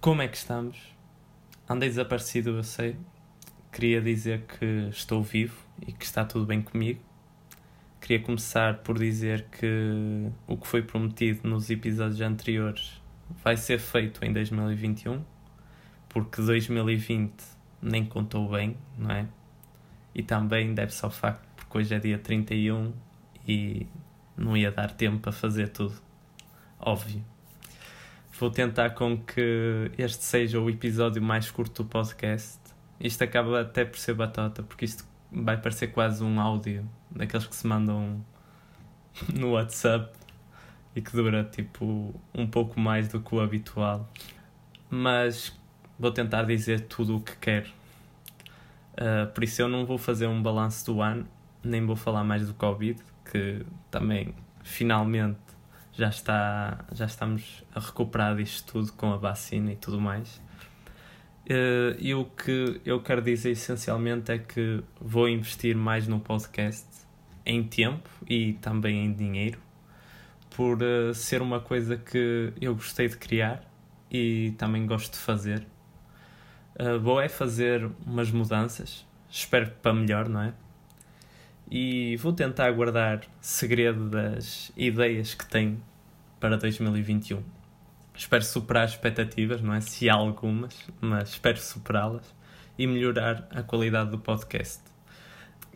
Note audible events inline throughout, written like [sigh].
Como é que estamos? Andei desaparecido, eu sei. Queria dizer que estou vivo e que está tudo bem comigo. Queria começar por dizer que o que foi prometido nos episódios anteriores vai ser feito em 2021, porque 2020 nem contou bem, não é? E também deve-se ao facto porque hoje é dia 31 e não ia dar tempo para fazer tudo. Óbvio. Vou tentar com que este seja o episódio mais curto do podcast. Isto acaba até por ser batota, porque isto vai parecer quase um áudio daqueles que se mandam no WhatsApp e que dura tipo um pouco mais do que o habitual. Mas vou tentar dizer tudo o que quero. Uh, por isso eu não vou fazer um balanço do ano, nem vou falar mais do Covid, que também finalmente já, está, já estamos a recuperar disto tudo com a vacina e tudo mais. Uh, e o que eu quero dizer essencialmente é que vou investir mais no podcast em tempo e também em dinheiro, por uh, ser uma coisa que eu gostei de criar e também gosto de fazer. Uh, vou é fazer umas mudanças, espero para melhor, não é? E vou tentar guardar segredo das ideias que tenho para 2021. Espero superar as expectativas, não é? Se há algumas, mas espero superá-las e melhorar a qualidade do podcast.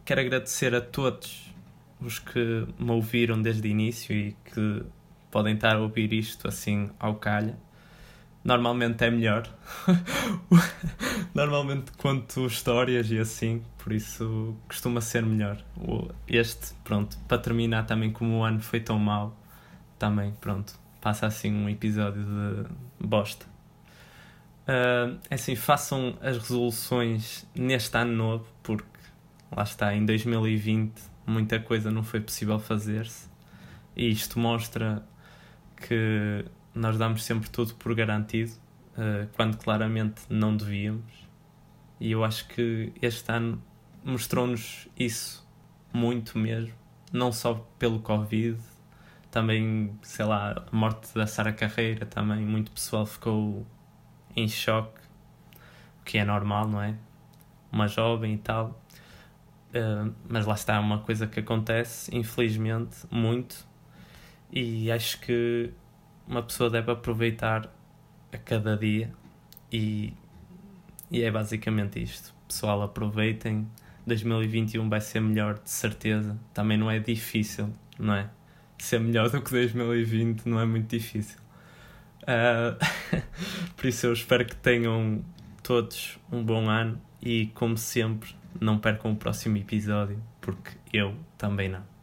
Quero agradecer a todos os que me ouviram desde o início e que podem estar a ouvir isto assim ao calha. Normalmente é melhor. [laughs] Normalmente conto histórias e assim, por isso costuma ser melhor. Este, pronto, para terminar também como o ano foi tão mau, também, pronto, passa assim um episódio de bosta. Uh, assim, façam as resoluções neste ano novo, porque lá está, em 2020 muita coisa não foi possível fazer-se, e isto mostra que nós damos sempre tudo por garantido, uh, quando claramente não devíamos, e eu acho que este ano mostrou-nos isso muito mesmo, não só pelo Covid também, sei lá, a morte da Sara Carreira também, muito pessoal ficou em choque, o que é normal, não é? Uma jovem e tal. Uh, mas lá está, uma coisa que acontece, infelizmente, muito, e acho que uma pessoa deve aproveitar a cada dia e, e é basicamente isto. Pessoal, aproveitem. 2021 vai ser melhor, de certeza. Também não é difícil, não é? Ser melhor do que 2020 não é muito difícil. Uh, [laughs] por isso eu espero que tenham todos um bom ano e, como sempre, não percam o próximo episódio, porque eu também não.